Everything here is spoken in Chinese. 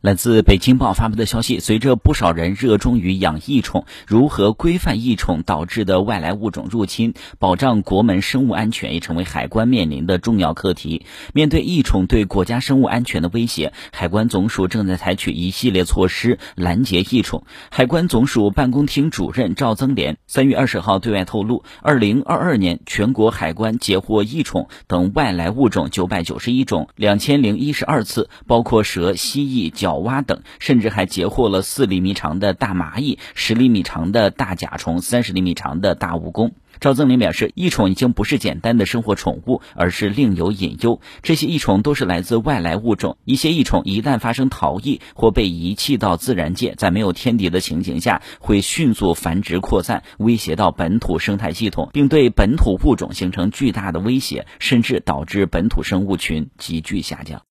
来自北京报发布的消息，随着不少人热衷于养益宠，如何规范益宠导致的外来物种入侵，保障国门生物安全，也成为海关面临的重要课题。面对益宠对国家生物安全的威胁，海关总署正在采取一系列措施拦截益宠。海关总署办公厅主任赵增莲三月二十号对外透露，二零二二年全国海关截获益宠等外来物种九百九十一种，两千零一十二次，包括蛇、蜥蜴、角。角蛙等，甚至还截获了四厘米长的大蚂蚁、十厘米长的大甲虫、三十厘米长的大蜈蚣。赵增林表示，异宠已经不是简单的生活宠物，而是另有隐忧。这些异宠都是来自外来物种，一些异宠一旦发生逃逸或被遗弃到自然界，在没有天敌的情形下，会迅速繁殖扩散，威胁到本土生态系统，并对本土物种形成巨大的威胁，甚至导致本土生物群急剧下降。